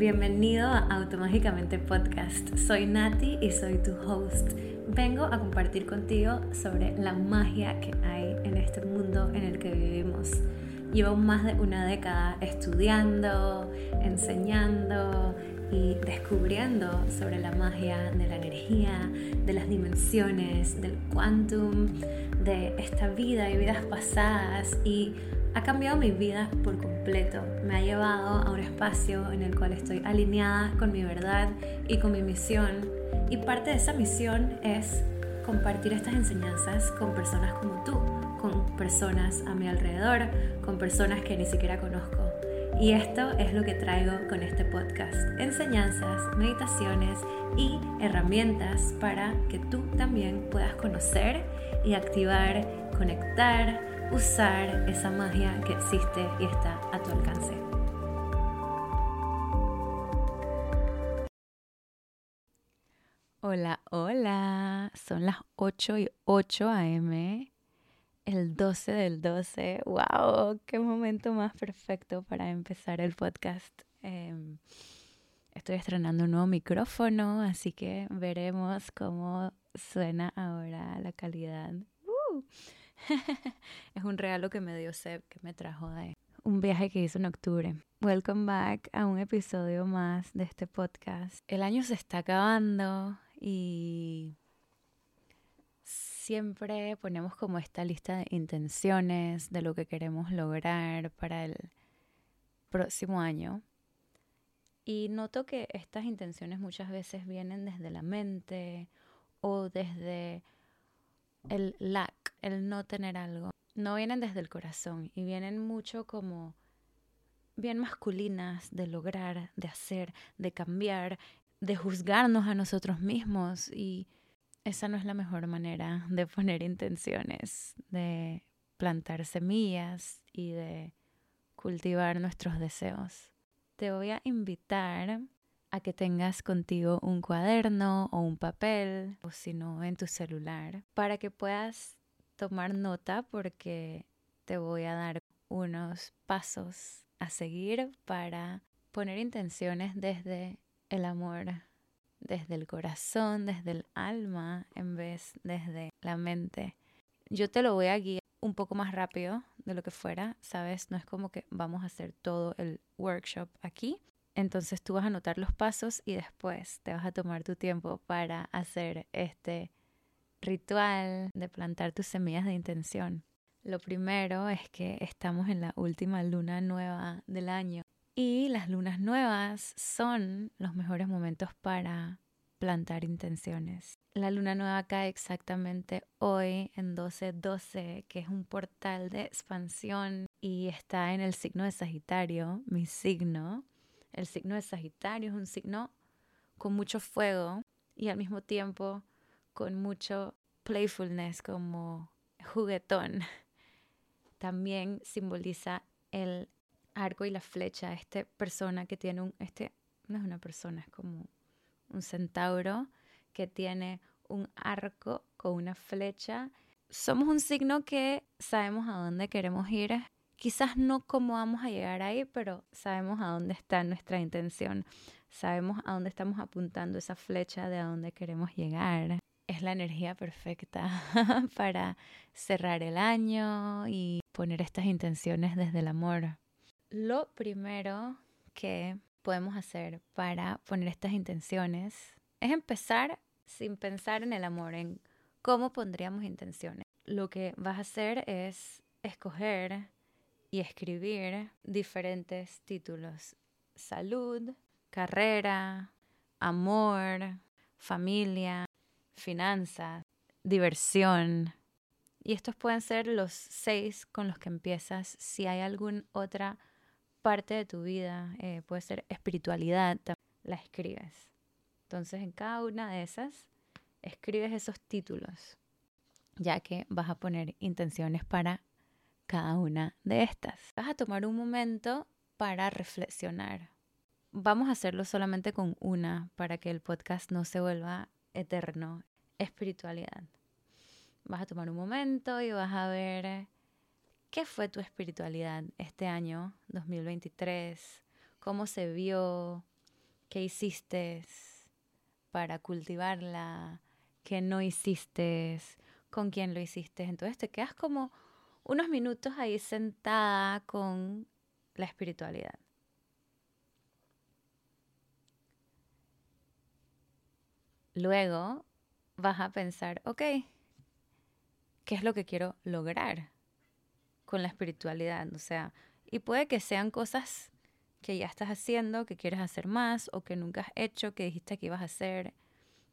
Bienvenido a Automágicamente Podcast. Soy Nati y soy tu host. Vengo a compartir contigo sobre la magia que hay en este mundo en el que vivimos. Llevo más de una década estudiando, enseñando y descubriendo sobre la magia de la energía, de las dimensiones, del quantum, de esta vida y vidas pasadas y ha cambiado mi vida por completo. Me ha llevado a un espacio en el cual estoy alineada con mi verdad y con mi misión. Y parte de esa misión es compartir estas enseñanzas con personas como tú, con personas a mi alrededor, con personas que ni siquiera conozco. Y esto es lo que traigo con este podcast. Enseñanzas, meditaciones y herramientas para que tú también puedas conocer y activar, conectar, usar esa magia que existe y está a tu alcance. Hola, hola, son las 8 y 8 am, el 12 del 12. ¡Wow! ¡Qué momento más perfecto para empezar el podcast! Em, estoy estrenando un nuevo micrófono, así que veremos cómo suena ahora la calidad. ¡Uh! es un regalo que me dio Seb, que me trajo de un viaje que hizo en octubre. Welcome back a un episodio más de este podcast. El año se está acabando y siempre ponemos como esta lista de intenciones de lo que queremos lograr para el próximo año. Y noto que estas intenciones muchas veces vienen desde la mente o desde el lack, el no tener algo, no vienen desde el corazón y vienen mucho como bien masculinas de lograr, de hacer, de cambiar, de juzgarnos a nosotros mismos y esa no es la mejor manera de poner intenciones, de plantar semillas y de cultivar nuestros deseos. Te voy a invitar a que tengas contigo un cuaderno o un papel, o si no, en tu celular, para que puedas tomar nota porque te voy a dar unos pasos a seguir para poner intenciones desde el amor, desde el corazón, desde el alma, en vez desde la mente. Yo te lo voy a guiar un poco más rápido de lo que fuera, ¿sabes? No es como que vamos a hacer todo el workshop aquí, entonces tú vas a anotar los pasos y después te vas a tomar tu tiempo para hacer este ritual de plantar tus semillas de intención. Lo primero es que estamos en la última luna nueva del año y las lunas nuevas son los mejores momentos para plantar intenciones. La luna nueva cae exactamente hoy en 12-12, que es un portal de expansión y está en el signo de Sagitario, mi signo. El signo de Sagitario es un signo con mucho fuego y al mismo tiempo con mucho playfulness, como juguetón. También simboliza el arco y la flecha, esta persona que tiene un, este no es una persona, es como un centauro que tiene un arco con una flecha. Somos un signo que sabemos a dónde queremos ir, Quizás no cómo vamos a llegar ahí, pero sabemos a dónde está nuestra intención. Sabemos a dónde estamos apuntando esa flecha de a dónde queremos llegar. Es la energía perfecta para cerrar el año y poner estas intenciones desde el amor. Lo primero que podemos hacer para poner estas intenciones es empezar sin pensar en el amor, en cómo pondríamos intenciones. Lo que vas a hacer es escoger y escribir diferentes títulos. Salud, carrera, amor, familia, finanzas, diversión. Y estos pueden ser los seis con los que empiezas. Si hay alguna otra parte de tu vida, eh, puede ser espiritualidad, la escribes. Entonces en cada una de esas escribes esos títulos, ya que vas a poner intenciones para cada una de estas. Vas a tomar un momento para reflexionar. Vamos a hacerlo solamente con una para que el podcast no se vuelva eterno. Espiritualidad. Vas a tomar un momento y vas a ver qué fue tu espiritualidad este año 2023, cómo se vio, qué hiciste para cultivarla, qué no hiciste, con quién lo hiciste. Entonces te quedas como unos minutos ahí sentada con la espiritualidad. Luego vas a pensar, ok, ¿qué es lo que quiero lograr con la espiritualidad? O sea, y puede que sean cosas que ya estás haciendo, que quieres hacer más o que nunca has hecho, que dijiste que ibas a hacer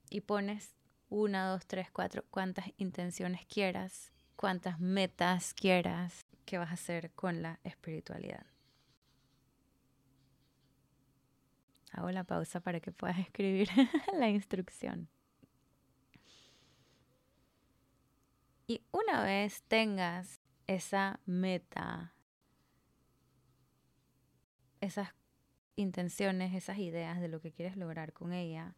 y pones una, dos, tres, cuatro, cuantas intenciones quieras, cuantas metas quieras que vas a hacer con la espiritualidad. Hago la pausa para que puedas escribir la instrucción. Y una vez tengas esa meta, esas intenciones, esas ideas de lo que quieres lograr con ella,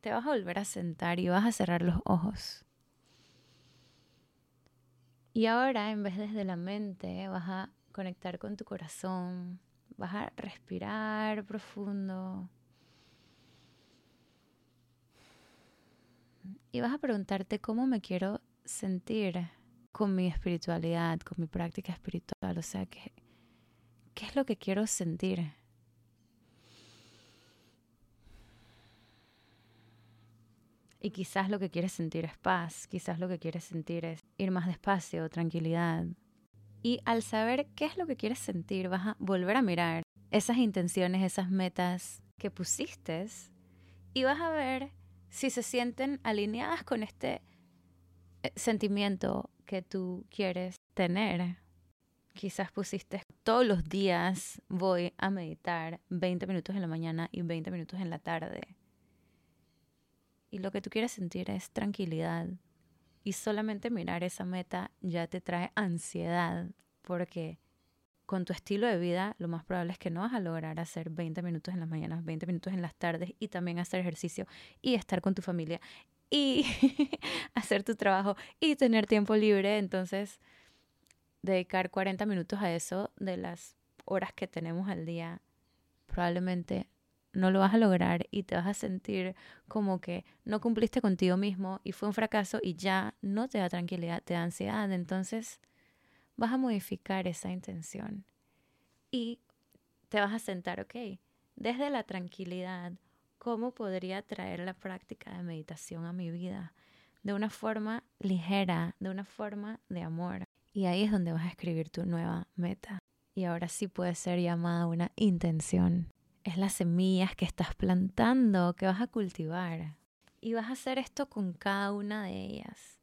te vas a volver a sentar y vas a cerrar los ojos. Y ahora, en vez desde la mente, vas a conectar con tu corazón, vas a respirar profundo. Y vas a preguntarte cómo me quiero sentir con mi espiritualidad, con mi práctica espiritual. O sea, ¿qué, qué es lo que quiero sentir? Y quizás lo que quieres sentir es paz, quizás lo que quieres sentir es ir más despacio, tranquilidad. Y al saber qué es lo que quieres sentir, vas a volver a mirar esas intenciones, esas metas que pusiste y vas a ver si se sienten alineadas con este sentimiento que tú quieres tener. Quizás pusiste todos los días voy a meditar 20 minutos en la mañana y 20 minutos en la tarde. Y lo que tú quieres sentir es tranquilidad. Y solamente mirar esa meta ya te trae ansiedad porque con tu estilo de vida lo más probable es que no vas a lograr hacer 20 minutos en las mañanas, 20 minutos en las tardes y también hacer ejercicio y estar con tu familia y hacer tu trabajo y tener tiempo libre. Entonces, dedicar 40 minutos a eso de las horas que tenemos al día probablemente no lo vas a lograr y te vas a sentir como que no cumpliste contigo mismo y fue un fracaso y ya no te da tranquilidad, te da ansiedad. Entonces vas a modificar esa intención y te vas a sentar, ok, desde la tranquilidad, ¿cómo podría traer la práctica de meditación a mi vida? De una forma ligera, de una forma de amor. Y ahí es donde vas a escribir tu nueva meta. Y ahora sí puede ser llamada una intención es las semillas que estás plantando, que vas a cultivar. Y vas a hacer esto con cada una de ellas.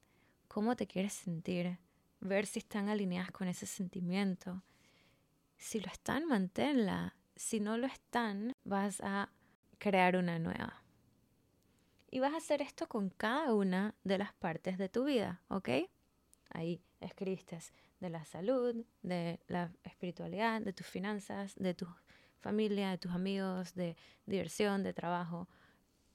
¿Cómo te quieres sentir? Ver si están alineadas con ese sentimiento. Si lo están, manténla. Si no lo están, vas a crear una nueva. Y vas a hacer esto con cada una de las partes de tu vida, ¿ok? Ahí escribiste de la salud, de la espiritualidad, de tus finanzas, de tus familia, de tus amigos, de diversión, de trabajo.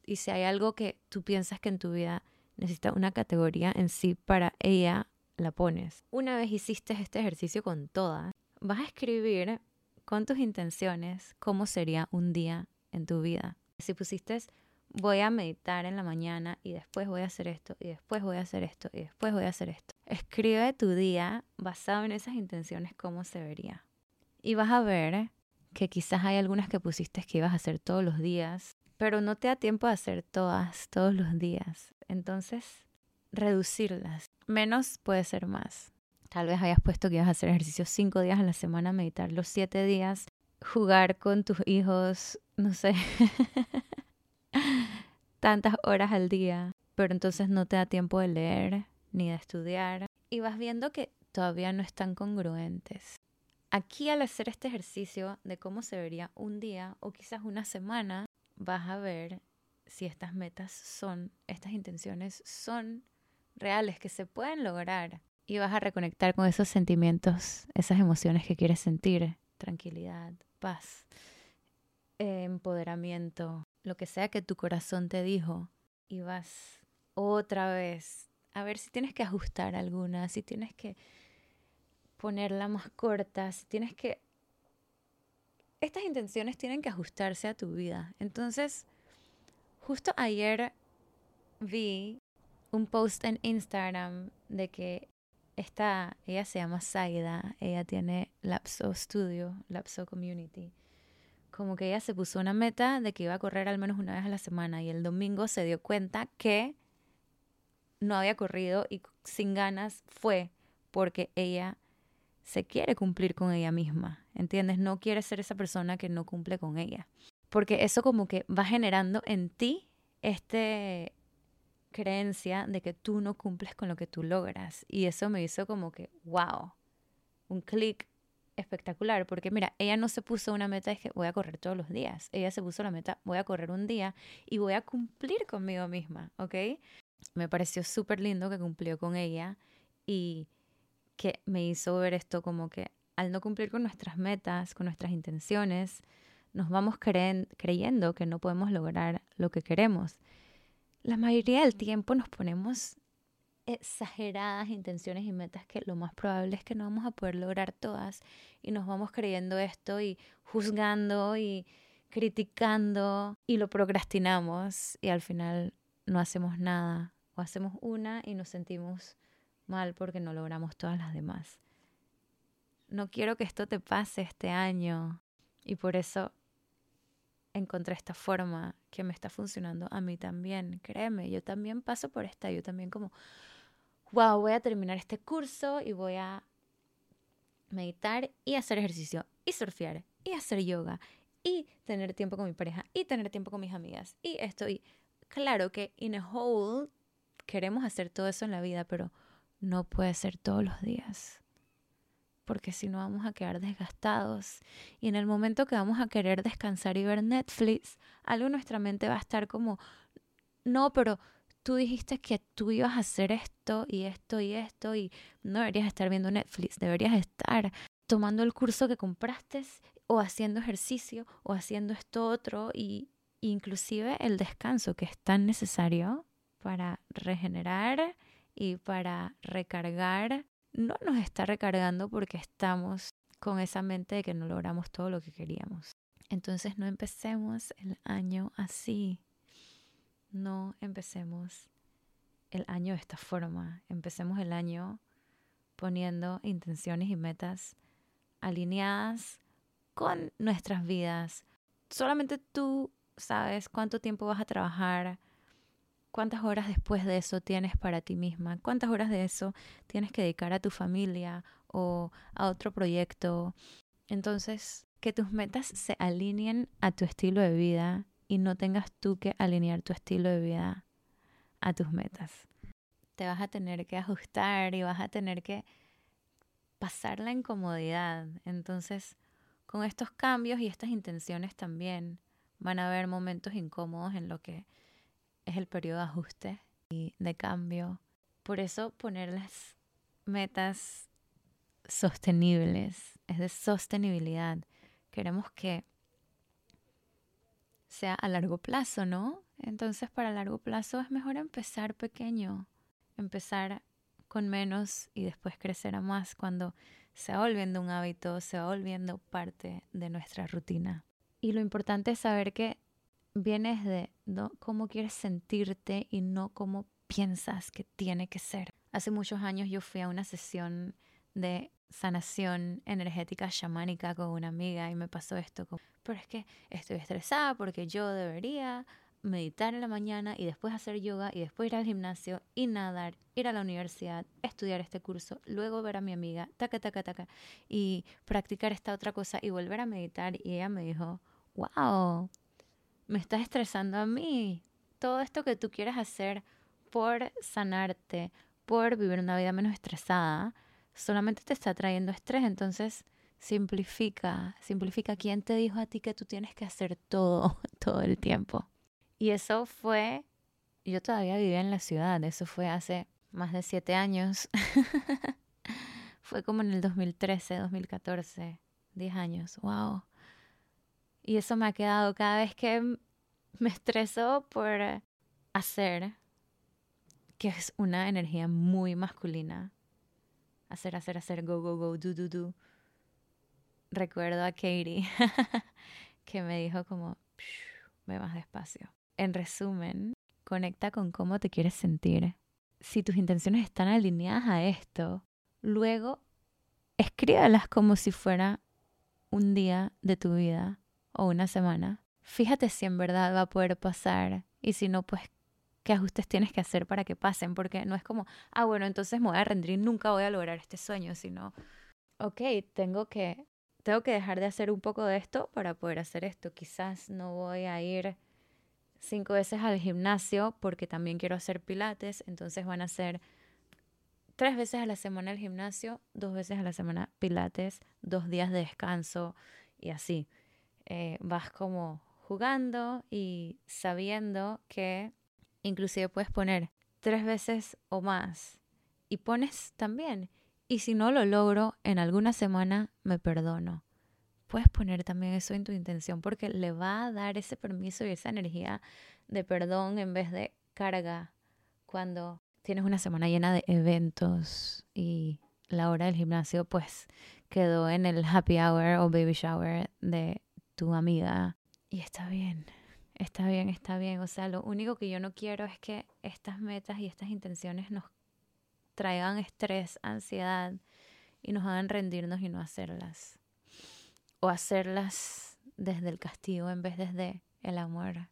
Y si hay algo que tú piensas que en tu vida necesita una categoría en sí para ella, la pones. Una vez hiciste este ejercicio con todas, vas a escribir con tus intenciones cómo sería un día en tu vida. Si pusiste voy a meditar en la mañana y después voy a hacer esto y después voy a hacer esto y después voy a hacer esto. Escribe tu día basado en esas intenciones cómo se vería. Y vas a ver que quizás hay algunas que pusiste que ibas a hacer todos los días, pero no te da tiempo de hacer todas, todos los días. Entonces, reducirlas. Menos puede ser más. Tal vez hayas puesto que ibas a hacer ejercicio cinco días a la semana, meditar los siete días, jugar con tus hijos, no sé, tantas horas al día, pero entonces no te da tiempo de leer ni de estudiar y vas viendo que todavía no están congruentes. Aquí al hacer este ejercicio de cómo se vería un día o quizás una semana, vas a ver si estas metas son, estas intenciones son reales, que se pueden lograr. Y vas a reconectar con esos sentimientos, esas emociones que quieres sentir, tranquilidad, paz, empoderamiento, lo que sea que tu corazón te dijo. Y vas otra vez a ver si tienes que ajustar alguna, si tienes que ponerla más corta, si tienes que estas intenciones tienen que ajustarse a tu vida. Entonces, justo ayer vi un post en Instagram de que esta, ella se llama Saida, ella tiene Lapso Studio, Lapso Community. Como que ella se puso una meta de que iba a correr al menos una vez a la semana y el domingo se dio cuenta que no había corrido y sin ganas fue porque ella se quiere cumplir con ella misma, ¿entiendes? No quiere ser esa persona que no cumple con ella. Porque eso como que va generando en ti este creencia de que tú no cumples con lo que tú logras. Y eso me hizo como que, wow, un clic espectacular. Porque mira, ella no se puso una meta de que voy a correr todos los días. Ella se puso la meta, voy a correr un día y voy a cumplir conmigo misma, ¿ok? Me pareció súper lindo que cumplió con ella y que me hizo ver esto como que al no cumplir con nuestras metas, con nuestras intenciones, nos vamos creyendo que no podemos lograr lo que queremos. La mayoría del tiempo nos ponemos exageradas intenciones y metas que lo más probable es que no vamos a poder lograr todas y nos vamos creyendo esto y juzgando y criticando y lo procrastinamos y al final no hacemos nada o hacemos una y nos sentimos mal porque no logramos todas las demás. No quiero que esto te pase este año y por eso encontré esta forma que me está funcionando a mí también. Créeme, yo también paso por esta, yo también como, wow, voy a terminar este curso y voy a meditar y hacer ejercicio y surfear y hacer yoga y tener tiempo con mi pareja y tener tiempo con mis amigas y esto y claro que in a whole queremos hacer todo eso en la vida, pero no puede ser todos los días. Porque si no vamos a quedar desgastados. Y en el momento que vamos a querer descansar y ver Netflix, algo en nuestra mente va a estar como, no, pero tú dijiste que tú ibas a hacer esto y esto y esto y no deberías estar viendo Netflix, deberías estar tomando el curso que compraste o haciendo ejercicio o haciendo esto otro y inclusive el descanso que es tan necesario para regenerar y para recargar, no nos está recargando porque estamos con esa mente de que no logramos todo lo que queríamos. Entonces no empecemos el año así. No empecemos el año de esta forma. Empecemos el año poniendo intenciones y metas alineadas con nuestras vidas. Solamente tú sabes cuánto tiempo vas a trabajar, ¿Cuántas horas después de eso tienes para ti misma? ¿Cuántas horas de eso tienes que dedicar a tu familia o a otro proyecto? Entonces, que tus metas se alineen a tu estilo de vida y no tengas tú que alinear tu estilo de vida a tus metas. Te vas a tener que ajustar y vas a tener que pasar la incomodidad. Entonces, con estos cambios y estas intenciones también van a haber momentos incómodos en lo que es el periodo de ajuste y de cambio. Por eso ponerles metas sostenibles, es de sostenibilidad. Queremos que sea a largo plazo, ¿no? Entonces para largo plazo es mejor empezar pequeño, empezar con menos y después crecer a más cuando se va volviendo un hábito, se va volviendo parte de nuestra rutina. Y lo importante es saber que vienes de cómo quieres sentirte y no cómo piensas que tiene que ser. Hace muchos años yo fui a una sesión de sanación energética chamánica con una amiga y me pasó esto, pero es que estoy estresada porque yo debería meditar en la mañana y después hacer yoga y después ir al gimnasio y nadar, ir a la universidad, estudiar este curso, luego ver a mi amiga, taca, taca, taca, y practicar esta otra cosa y volver a meditar. Y ella me dijo, wow, me estás estresando a mí. Todo esto que tú quieres hacer por sanarte, por vivir una vida menos estresada, solamente te está trayendo estrés. Entonces, simplifica, simplifica. ¿Quién te dijo a ti que tú tienes que hacer todo, todo el tiempo? Y eso fue, yo todavía vivía en la ciudad, eso fue hace más de siete años. fue como en el 2013, 2014, diez años, wow. Y eso me ha quedado cada vez que me estreso por hacer, que es una energía muy masculina. Hacer, hacer, hacer, go, go, go, do, do, do. recuerdo a Katie que me dijo como, ve más despacio. En resumen, conecta con cómo te quieres sentir. Si tus intenciones están alineadas a esto, luego escríbalas como si fuera un día de tu vida o una semana. Fíjate si en verdad va a poder pasar y si no, pues qué ajustes tienes que hacer para que pasen, porque no es como, ah, bueno, entonces me voy a rendir y nunca voy a lograr este sueño, sino, ok, tengo que, tengo que dejar de hacer un poco de esto para poder hacer esto. Quizás no voy a ir cinco veces al gimnasio porque también quiero hacer pilates, entonces van a ser tres veces a la semana el gimnasio, dos veces a la semana pilates, dos días de descanso y así. Eh, vas como jugando y sabiendo que inclusive puedes poner tres veces o más y pones también. Y si no lo logro en alguna semana, me perdono. Puedes poner también eso en tu intención porque le va a dar ese permiso y esa energía de perdón en vez de carga cuando tienes una semana llena de eventos y la hora del gimnasio pues quedó en el happy hour o baby shower de tu amiga y está bien, está bien, está bien. O sea, lo único que yo no quiero es que estas metas y estas intenciones nos traigan estrés, ansiedad y nos hagan rendirnos y no hacerlas. O hacerlas desde el castigo en vez desde el amor.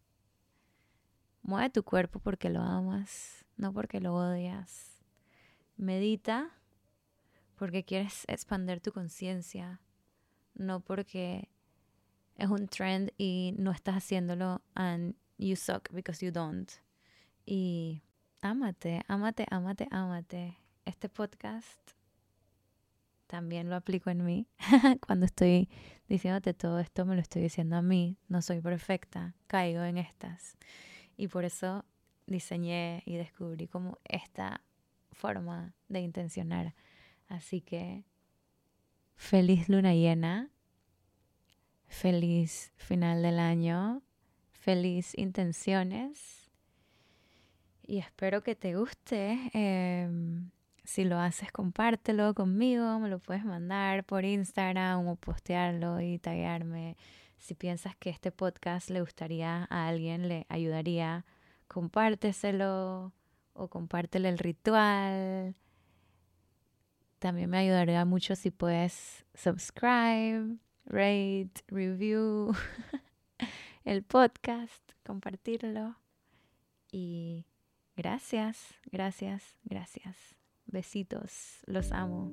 Mueve tu cuerpo porque lo amas no porque lo odias. Medita porque quieres expandir tu conciencia, no porque es un trend y no estás haciéndolo and you suck because you don't. Y ámate, ámate, ámate, ámate. Este podcast también lo aplico en mí. Cuando estoy diciéndote todo esto, me lo estoy diciendo a mí. No soy perfecta, caigo en estas. Y por eso diseñé y descubrí como esta forma de intencionar. Así que feliz luna llena, feliz final del año, feliz intenciones y espero que te guste. Em, si lo haces, compártelo conmigo, me lo puedes mandar por Instagram o postearlo y taguearme. Si piensas que este podcast le gustaría a alguien, le ayudaría compárteselo o compártele el ritual. También me ayudaría mucho si puedes subscribe, rate, review el podcast, compartirlo. Y gracias, gracias, gracias. Besitos, los amo.